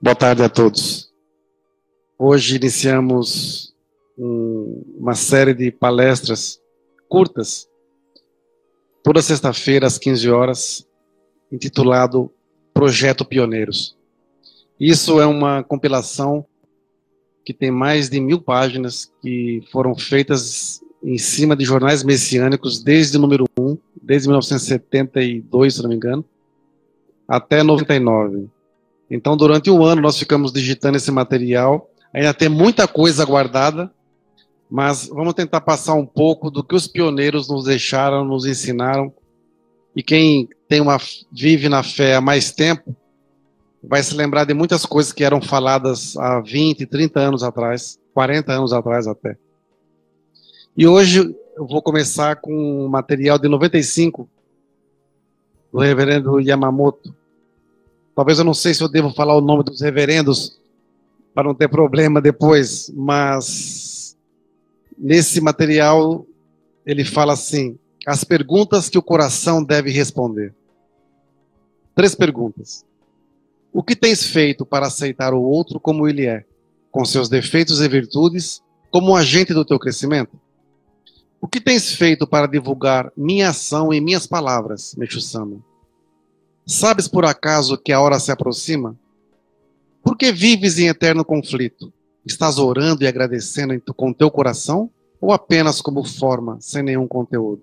Boa tarde a todos. Hoje iniciamos um, uma série de palestras curtas, toda sexta-feira às 15 horas, intitulado Projeto Pioneiros. Isso é uma compilação que tem mais de mil páginas que foram feitas em cima de jornais messiânicos desde o número 1, desde 1972, se não me engano, até 99. Então, durante um ano, nós ficamos digitando esse material. Ainda tem muita coisa guardada, mas vamos tentar passar um pouco do que os pioneiros nos deixaram, nos ensinaram. E quem tem uma, vive na fé há mais tempo vai se lembrar de muitas coisas que eram faladas há 20, 30 anos atrás, 40 anos atrás até. E hoje eu vou começar com um material de 95 do reverendo Yamamoto. Talvez eu não sei se eu devo falar o nome dos reverendos para não ter problema depois, mas nesse material ele fala assim: as perguntas que o coração deve responder. Três perguntas. O que tens feito para aceitar o outro como ele é, com seus defeitos e virtudes, como um agente do teu crescimento? O que tens feito para divulgar minha ação e minhas palavras, Meixo-sama? Sabes por acaso que a hora se aproxima? Por que vives em eterno conflito? Estás orando e agradecendo com teu coração ou apenas como forma, sem nenhum conteúdo?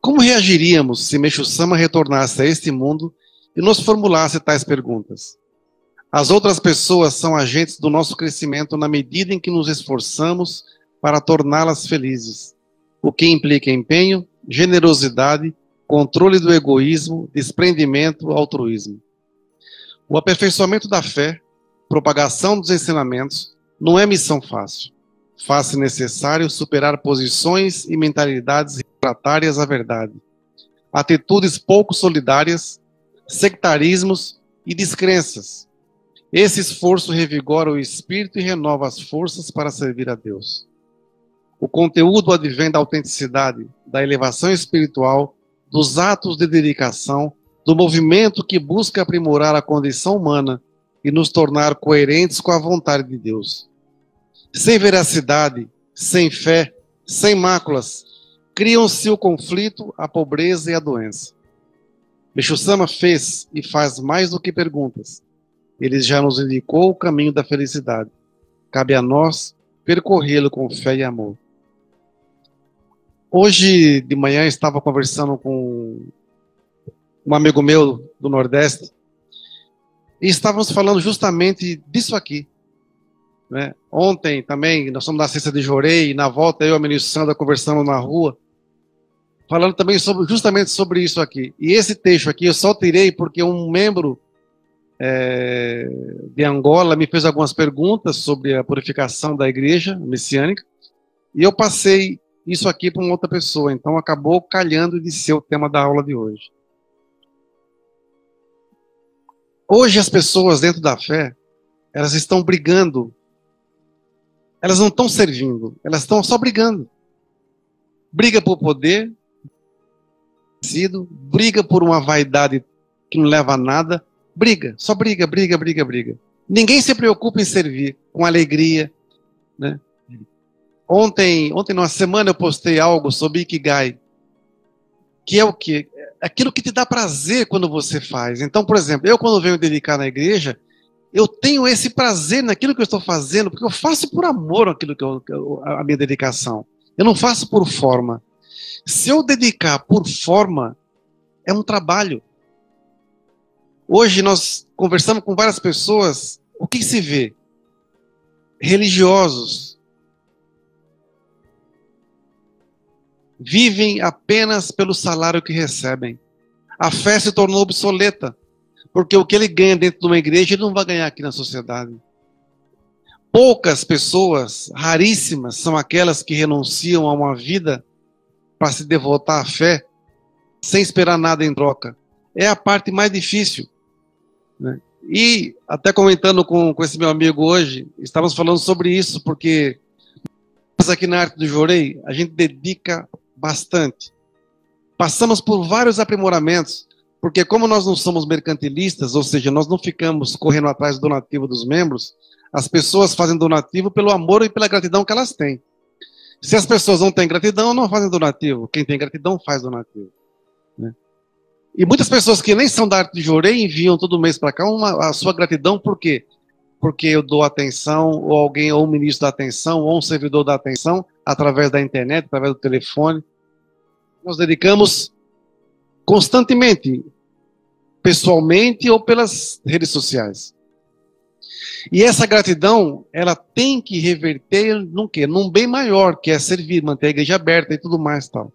Como reagiríamos se Meixo-sama retornasse a este mundo e nos formulasse tais perguntas? As outras pessoas são agentes do nosso crescimento na medida em que nos esforçamos para torná-las felizes, o que implica empenho, generosidade controle do egoísmo, desprendimento, altruísmo. O aperfeiçoamento da fé, propagação dos ensinamentos, não é missão fácil. Faz-se necessário superar posições e mentalidades refratárias à verdade, atitudes pouco solidárias, sectarismos e descrenças. Esse esforço revigora o espírito e renova as forças para servir a Deus. O conteúdo advém da autenticidade, da elevação espiritual dos atos de dedicação, do movimento que busca aprimorar a condição humana e nos tornar coerentes com a vontade de Deus. Sem veracidade, sem fé, sem máculas, criam-se o conflito, a pobreza e a doença. Sama fez e faz mais do que perguntas. Ele já nos indicou o caminho da felicidade. Cabe a nós percorrê-lo com fé e amor. Hoje de manhã estava conversando com um amigo meu do Nordeste e estávamos falando justamente disso aqui. Né? Ontem também, nós somos da Ciência de Jorei, e na volta eu e a ministra Sandra conversando na rua, falando também sobre, justamente sobre isso aqui. E esse texto aqui eu só tirei porque um membro é, de Angola me fez algumas perguntas sobre a purificação da igreja messiânica, e eu passei isso aqui para uma outra pessoa. Então acabou calhando de ser o tema da aula de hoje. Hoje as pessoas dentro da fé, elas estão brigando. Elas não estão servindo, elas estão só brigando. Briga por poder, briga por uma vaidade que não leva a nada, briga, só briga, briga, briga, briga. Ninguém se preocupa em servir com alegria, né? Ontem, ontem, numa semana, eu postei algo sobre Ikigai, que é o que? Aquilo que te dá prazer quando você faz. Então, por exemplo, eu quando venho dedicar na igreja, eu tenho esse prazer naquilo que eu estou fazendo, porque eu faço por amor aquilo que eu, a minha dedicação. Eu não faço por forma. Se eu dedicar por forma, é um trabalho. Hoje nós conversamos com várias pessoas, o que se vê? Religiosos, vivem apenas pelo salário que recebem. A fé se tornou obsoleta, porque o que ele ganha dentro de uma igreja, ele não vai ganhar aqui na sociedade. Poucas pessoas, raríssimas, são aquelas que renunciam a uma vida para se devotar à fé, sem esperar nada em troca. É a parte mais difícil. Né? E, até comentando com, com esse meu amigo hoje, estávamos falando sobre isso, porque aqui na Arte do Jorei, a gente dedica bastante. Passamos por vários aprimoramentos, Porque como nós não somos mercantilistas, ou seja, nós não ficamos correndo atrás do donativo dos membros, as pessoas fazem donativo pelo amor e pela gratidão que elas têm. Se as pessoas não têm gratidão, não fazem donativo. Quem tem gratidão faz donativo. Né? E muitas pessoas que nem são da arte de Jorei enviam todo mês para cá uma, a sua gratidão, por quê? Porque eu dou atenção, ou alguém, ou um ministro da atenção, ou um servidor da atenção, através da internet, através do telefone. Nós dedicamos constantemente, pessoalmente ou pelas redes sociais. E essa gratidão, ela tem que reverter num quê? Num bem maior, que é servir, manter a igreja aberta e tudo mais tal.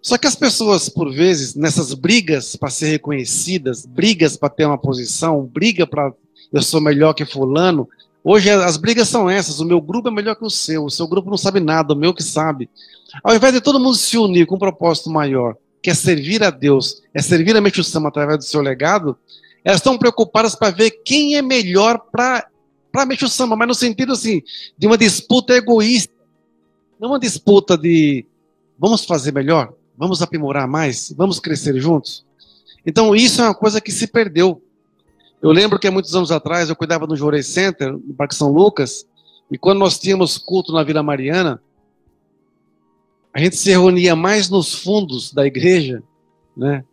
Só que as pessoas, por vezes, nessas brigas para ser reconhecidas, brigas para ter uma posição, briga para eu sou melhor que fulano, hoje as brigas são essas, o meu grupo é melhor que o seu, o seu grupo não sabe nada, o meu que sabe. Ao invés de todo mundo se unir com um propósito maior, que é servir a Deus, é servir a Mente Sama através do seu legado, elas estão preocupadas para ver quem é melhor para Samba, mas no sentido assim, de uma disputa egoísta. Não uma disputa de vamos fazer melhor, vamos aprimorar mais, vamos crescer juntos. Então isso é uma coisa que se perdeu. Eu lembro que há muitos anos atrás eu cuidava do Jorei Center, no Parque São Lucas, e quando nós tínhamos culto na Vila Mariana, a gente se reunia mais nos fundos da igreja, né?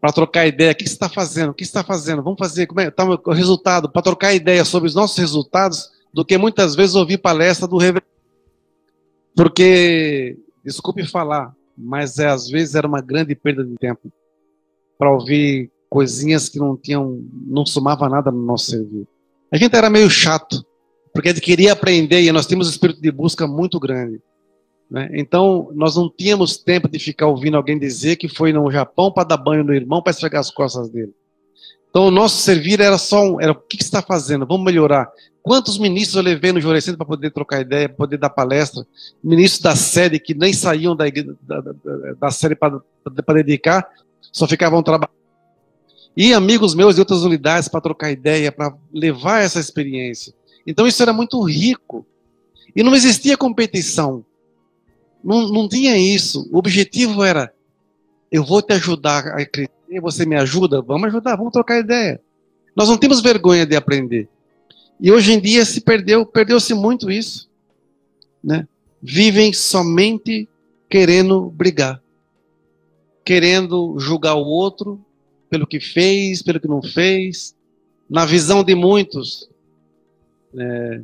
Para trocar ideia. O que você está fazendo? O que você está fazendo? Vamos fazer. Como é tá o resultado? Para trocar ideia sobre os nossos resultados, do que muitas vezes ouvir palestra do reverendo. Porque, desculpe falar, mas é, às vezes era uma grande perda de tempo para ouvir coisinhas que não tinham, não somava nada no nosso serviço. A gente era meio chato, porque a gente queria aprender e nós tínhamos um espírito de busca muito grande. Né? Então, nós não tínhamos tempo de ficar ouvindo alguém dizer que foi no Japão para dar banho no irmão para esfregar as costas dele. Então, o nosso servir era só um, era o que, que está fazendo? Vamos melhorar. Quantos ministros eu levei no Jorecento para poder trocar ideia, para poder dar palestra? Ministros da sede que nem saíam da, da, da, da sede para dedicar, só ficavam trabalhando. E amigos meus de outras unidades para trocar ideia, para levar essa experiência. Então, isso era muito rico. E não existia competição. Não, não tinha isso. O objetivo era: eu vou te ajudar a crescer, você me ajuda? Vamos ajudar, vamos trocar ideia. Nós não temos vergonha de aprender. E hoje em dia se perdeu, perdeu-se muito isso. Né? Vivem somente querendo brigar, querendo julgar o outro pelo que fez, pelo que não fez. Na visão de muitos, é,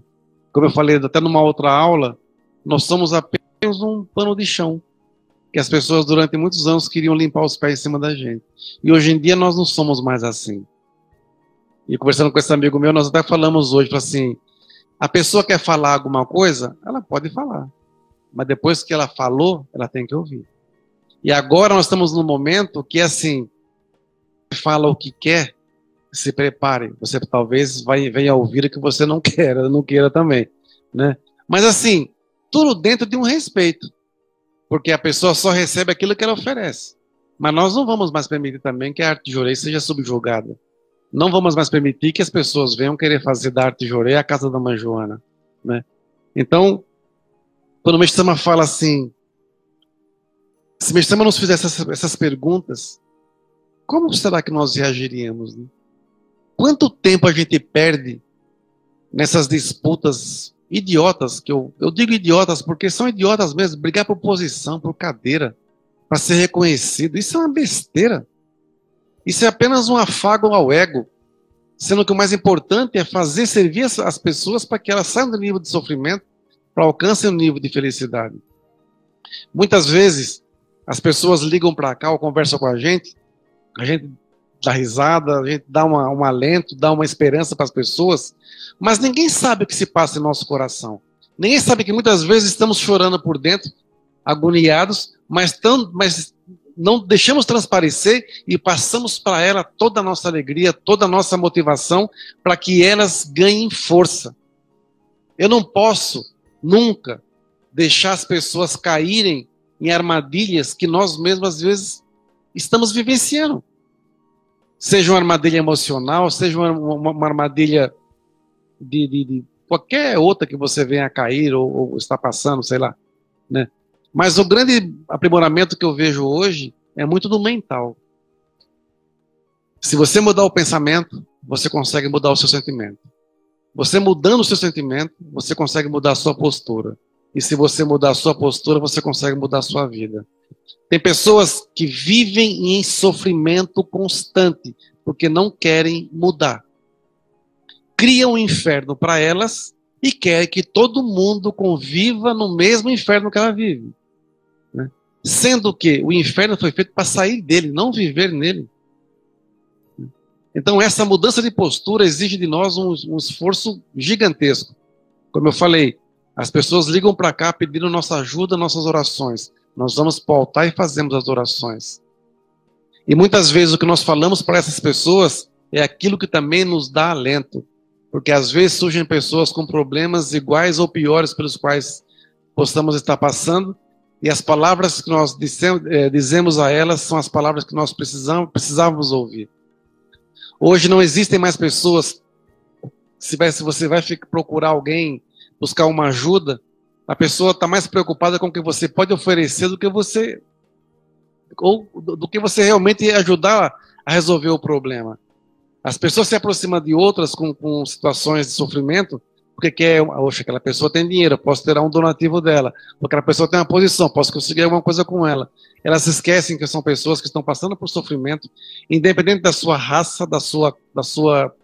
como eu falei até numa outra aula, nós somos apenas um pano de chão que as pessoas durante muitos anos queriam limpar os pés em cima da gente. E hoje em dia nós não somos mais assim. E conversando com esse amigo meu, nós até falamos hoje, assim, a pessoa quer falar alguma coisa, ela pode falar. Mas depois que ela falou, ela tem que ouvir. E agora nós estamos num momento que, assim, fala o que quer, se prepare. Você talvez vai, venha ouvir o que você não quer, não queira também, né? Mas assim, tudo dentro de um respeito, porque a pessoa só recebe aquilo que ela oferece. Mas nós não vamos mais permitir também que a arte jorei seja subjugada. Não vamos mais permitir que as pessoas venham querer fazer da arte jorei a casa da mãe Joana. Né? Então, quando o Mestama fala assim, se o Mestama nos fizesse essas, essas perguntas, como será que nós reagiríamos? Né? Quanto tempo a gente perde nessas disputas idiotas, que eu, eu digo idiotas porque são idiotas mesmo, brigar por posição, por cadeira, para ser reconhecido. Isso é uma besteira. Isso é apenas um afago ao ego, sendo que o mais importante é fazer servir as, as pessoas para que elas saiam do nível de sofrimento para alcancem o nível de felicidade. Muitas vezes as pessoas ligam para cá ou conversam com a gente, a gente dá risada, a gente dá uma, um alento, dá uma esperança para as pessoas, mas ninguém sabe o que se passa em nosso coração. Ninguém sabe que muitas vezes estamos chorando por dentro, agoniados, mas, tão, mas não deixamos transparecer e passamos para ela toda a nossa alegria, toda a nossa motivação, para que elas ganhem força. Eu não posso nunca deixar as pessoas caírem em armadilhas que nós mesmos às vezes estamos vivenciando. Seja uma armadilha emocional, seja uma, uma, uma armadilha de, de, de, qualquer outra que você venha a cair ou, ou está passando, sei lá. Né? Mas o grande aprimoramento que eu vejo hoje é muito do mental. Se você mudar o pensamento, você consegue mudar o seu sentimento. Você mudando o seu sentimento, você consegue mudar a sua postura. E se você mudar a sua postura, você consegue mudar a sua vida. Tem pessoas que vivem em sofrimento constante, porque não querem mudar. Criam um inferno para elas e querem que todo mundo conviva no mesmo inferno que ela vive. Né? Sendo que o inferno foi feito para sair dele, não viver nele. Então, essa mudança de postura exige de nós um, um esforço gigantesco. Como eu falei, as pessoas ligam para cá pedindo nossa ajuda, nossas orações. Nós vamos para o altar e fazemos as orações. E muitas vezes o que nós falamos para essas pessoas é aquilo que também nos dá alento. Porque às vezes surgem pessoas com problemas iguais ou piores pelos quais possamos estar passando, e as palavras que nós eh, dizemos a elas são as palavras que nós precisamos, precisávamos ouvir. Hoje não existem mais pessoas. Se, vai, se você vai procurar alguém, buscar uma ajuda, a pessoa está mais preocupada com o que você pode oferecer do que você ou do que você realmente ajudar a resolver o problema. As pessoas se aproximam de outras com, com situações de sofrimento porque quer, oxe, aquela pessoa tem dinheiro, posso tirar um donativo dela, aquela pessoa tem uma posição, posso conseguir alguma coisa com ela. Elas esquecem que são pessoas que estão passando por sofrimento, independente da sua raça, da sua, da sua,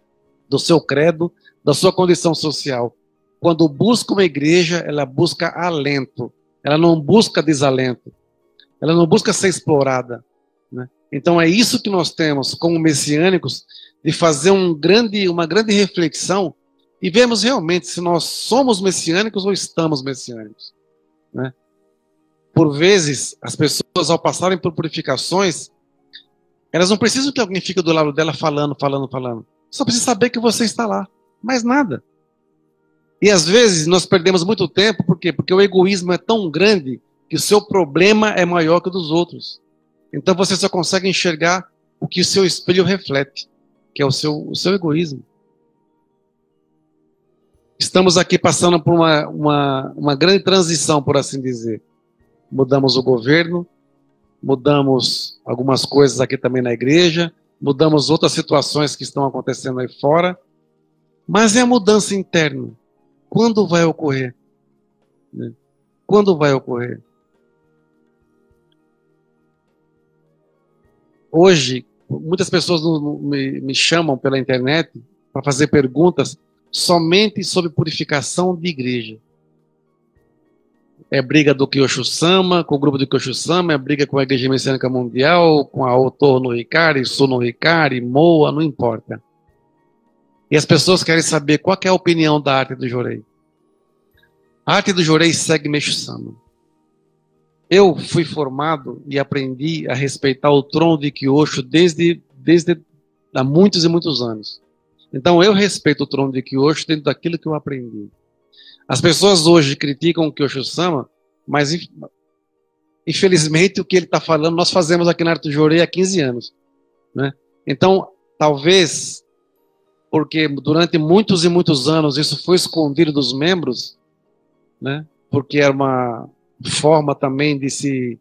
do seu credo, da sua condição social. Quando busca uma igreja, ela busca alento, ela não busca desalento, ela não busca ser explorada. Né? Então é isso que nós temos como messiânicos de fazer um grande, uma grande reflexão e vemos realmente se nós somos messiânicos ou estamos messiânicos. Né? Por vezes, as pessoas, ao passarem por purificações, elas não precisam que alguém fique do lado dela falando, falando, falando. Só precisa saber que você está lá. Mais nada. E às vezes nós perdemos muito tempo, por quê? Porque o egoísmo é tão grande que o seu problema é maior que o dos outros. Então você só consegue enxergar o que o seu espelho reflete, que é o seu, o seu egoísmo. Estamos aqui passando por uma, uma, uma grande transição, por assim dizer. Mudamos o governo, mudamos algumas coisas aqui também na igreja, mudamos outras situações que estão acontecendo aí fora, mas é a mudança interna. Quando vai ocorrer? Né? Quando vai ocorrer? Hoje, muitas pessoas me, chamam pela internet para fazer perguntas somente sobre purificação de igreja. É briga do Kyoshu-sama, com o grupo do Kyoshu-sama, é briga com a Igreja Messiânica Mundial, com a Autor no Ricari, Sul no Ricari, Moa, não importa. E as pessoas querem saber qual é a opinião da arte do Jorei. A arte do Jorei segue Meixo-sama. Eu fui formado e aprendi a respeitar o trono de Kyosho desde, desde há muitos e muitos anos. Então eu respeito o trono de Kyosho dentro daquilo que eu aprendi. As pessoas hoje criticam o Kyosho-sama, mas infelizmente o que ele está falando nós fazemos aqui na Arte Jorei há 15 anos. Né? Então, talvez, porque durante muitos e muitos anos isso foi escondido dos membros, né? porque era uma forma também de se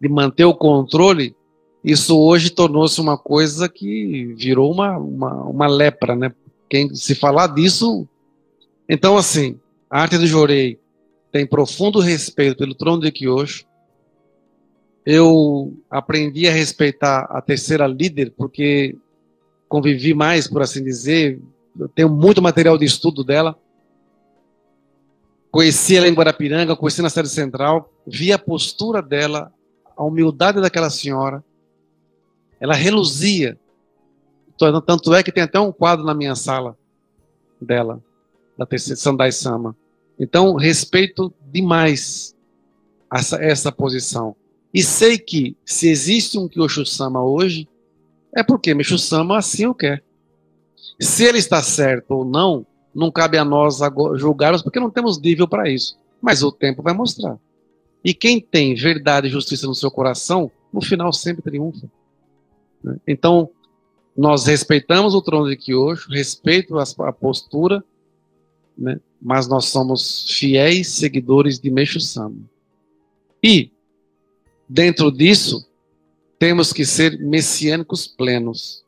de manter o controle, isso hoje tornou-se uma coisa que virou uma, uma, uma lepra, né? Quem se falar disso. Então, assim, a arte do Jorei tem profundo respeito pelo trono de Kyosho. Eu aprendi a respeitar a terceira líder, porque convivi mais, por assim dizer. Eu tenho muito material de estudo dela. Conheci ela em Guarapiranga, conheci na Série Central, vi a postura dela, a humildade daquela senhora ela reluzia. Tanto é que tem até um quadro na minha sala dela, da Sandai Sama. Então, respeito demais essa, essa posição. E sei que, se existe um Kyosho Sama hoje, é porque Meshu Sama assim o quer. Se ele está certo ou não, não cabe a nós julgarmos, porque não temos nível para isso. Mas o tempo vai mostrar. E quem tem verdade e justiça no seu coração, no final sempre triunfa. Então, nós respeitamos o trono de Kyosho, respeito a, postura, né? mas nós somos fiéis seguidores de Meixo Sama. E, dentro disso, temos que ser messiânicos plenos.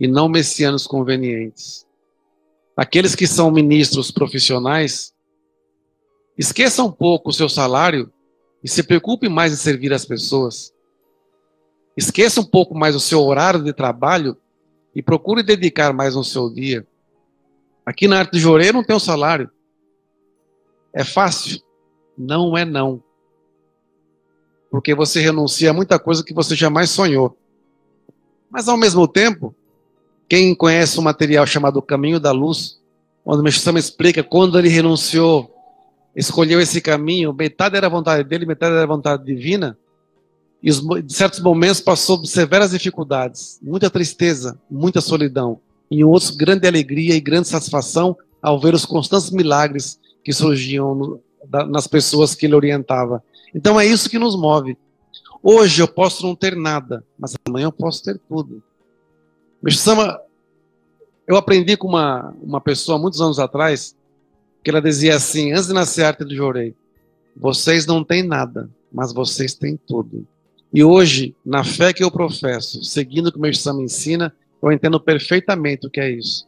e não messianos convenientes. Aqueles que são ministros profissionais, esqueçam um pouco o seu salário e se preocupe mais em servir as pessoas. Esqueça um pouco mais o seu horário de trabalho e procure dedicar mais no seu dia. Aqui na arte de Jorê não tem um salário. É fácil? Não é não. Porque você renuncia a muita coisa que você jamais sonhou. Mas ao mesmo tempo, quem conhece um material chamado Caminho da Luz, onde o Mestre explica quando ele renunciou, escolheu esse caminho, metade era vontade dele, metade era vontade divina, e em certos momentos passou por severas dificuldades, muita tristeza, muita solidão, e em outros grande alegria e grande satisfação ao ver os constantes milagres que surgiam no, da, nas pessoas que ele orientava. Então é isso que nos move. Hoje eu posso não ter nada, mas amanhã eu posso ter tudo. Sama, eu aprendi com uma, uma pessoa muitos anos atrás, que ela dizia assim, antes de nascer a arte do Jorei, vocês não têm nada, mas vocês têm tudo. E hoje, na fé que eu professo, seguindo o que o Mestre ensina, eu entendo perfeitamente o que é isso.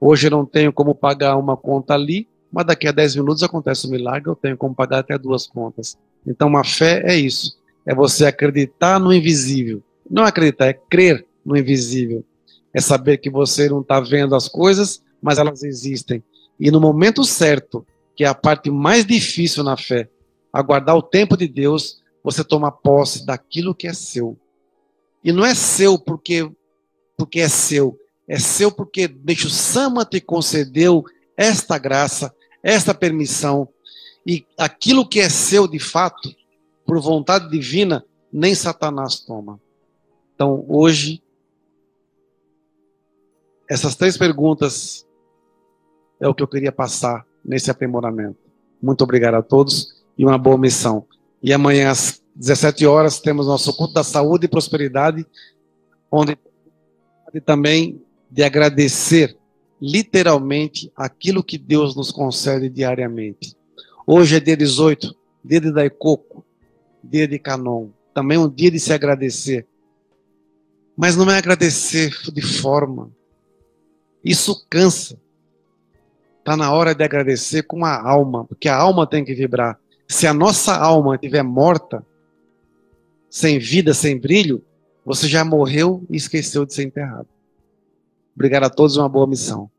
Hoje eu não tenho como pagar uma conta ali, mas daqui a 10 minutos acontece um milagre, eu tenho como pagar até duas contas. Então, uma fé é isso. É você acreditar no invisível. Não acreditar, é crer no invisível. É saber que você não está vendo as coisas, mas elas existem. E no momento certo, que é a parte mais difícil na fé, aguardar o tempo de Deus, você toma posse daquilo que é seu. E não é seu porque porque é seu, é seu porque Deixo Sama te concedeu esta graça, esta permissão, e aquilo que é seu de fato, por vontade divina, nem Satanás toma. Então, hoje, essas três perguntas é o que eu queria passar nesse aprimoramento. Muito obrigado a todos e uma boa missão. E amanhã às 17 horas temos nosso culto da saúde e prosperidade, onde também de agradecer literalmente aquilo que Deus nos concede diariamente. Hoje é dia 18, dia de Daicoco, dia de Canon, também um dia de se agradecer. Mas não é agradecer de forma. Isso cansa. Está na hora de agradecer com a alma, porque a alma tem que vibrar. Se a nossa alma estiver morta, sem vida, sem brilho, você já morreu e esqueceu de ser enterrado. Obrigado a todos uma boa missão.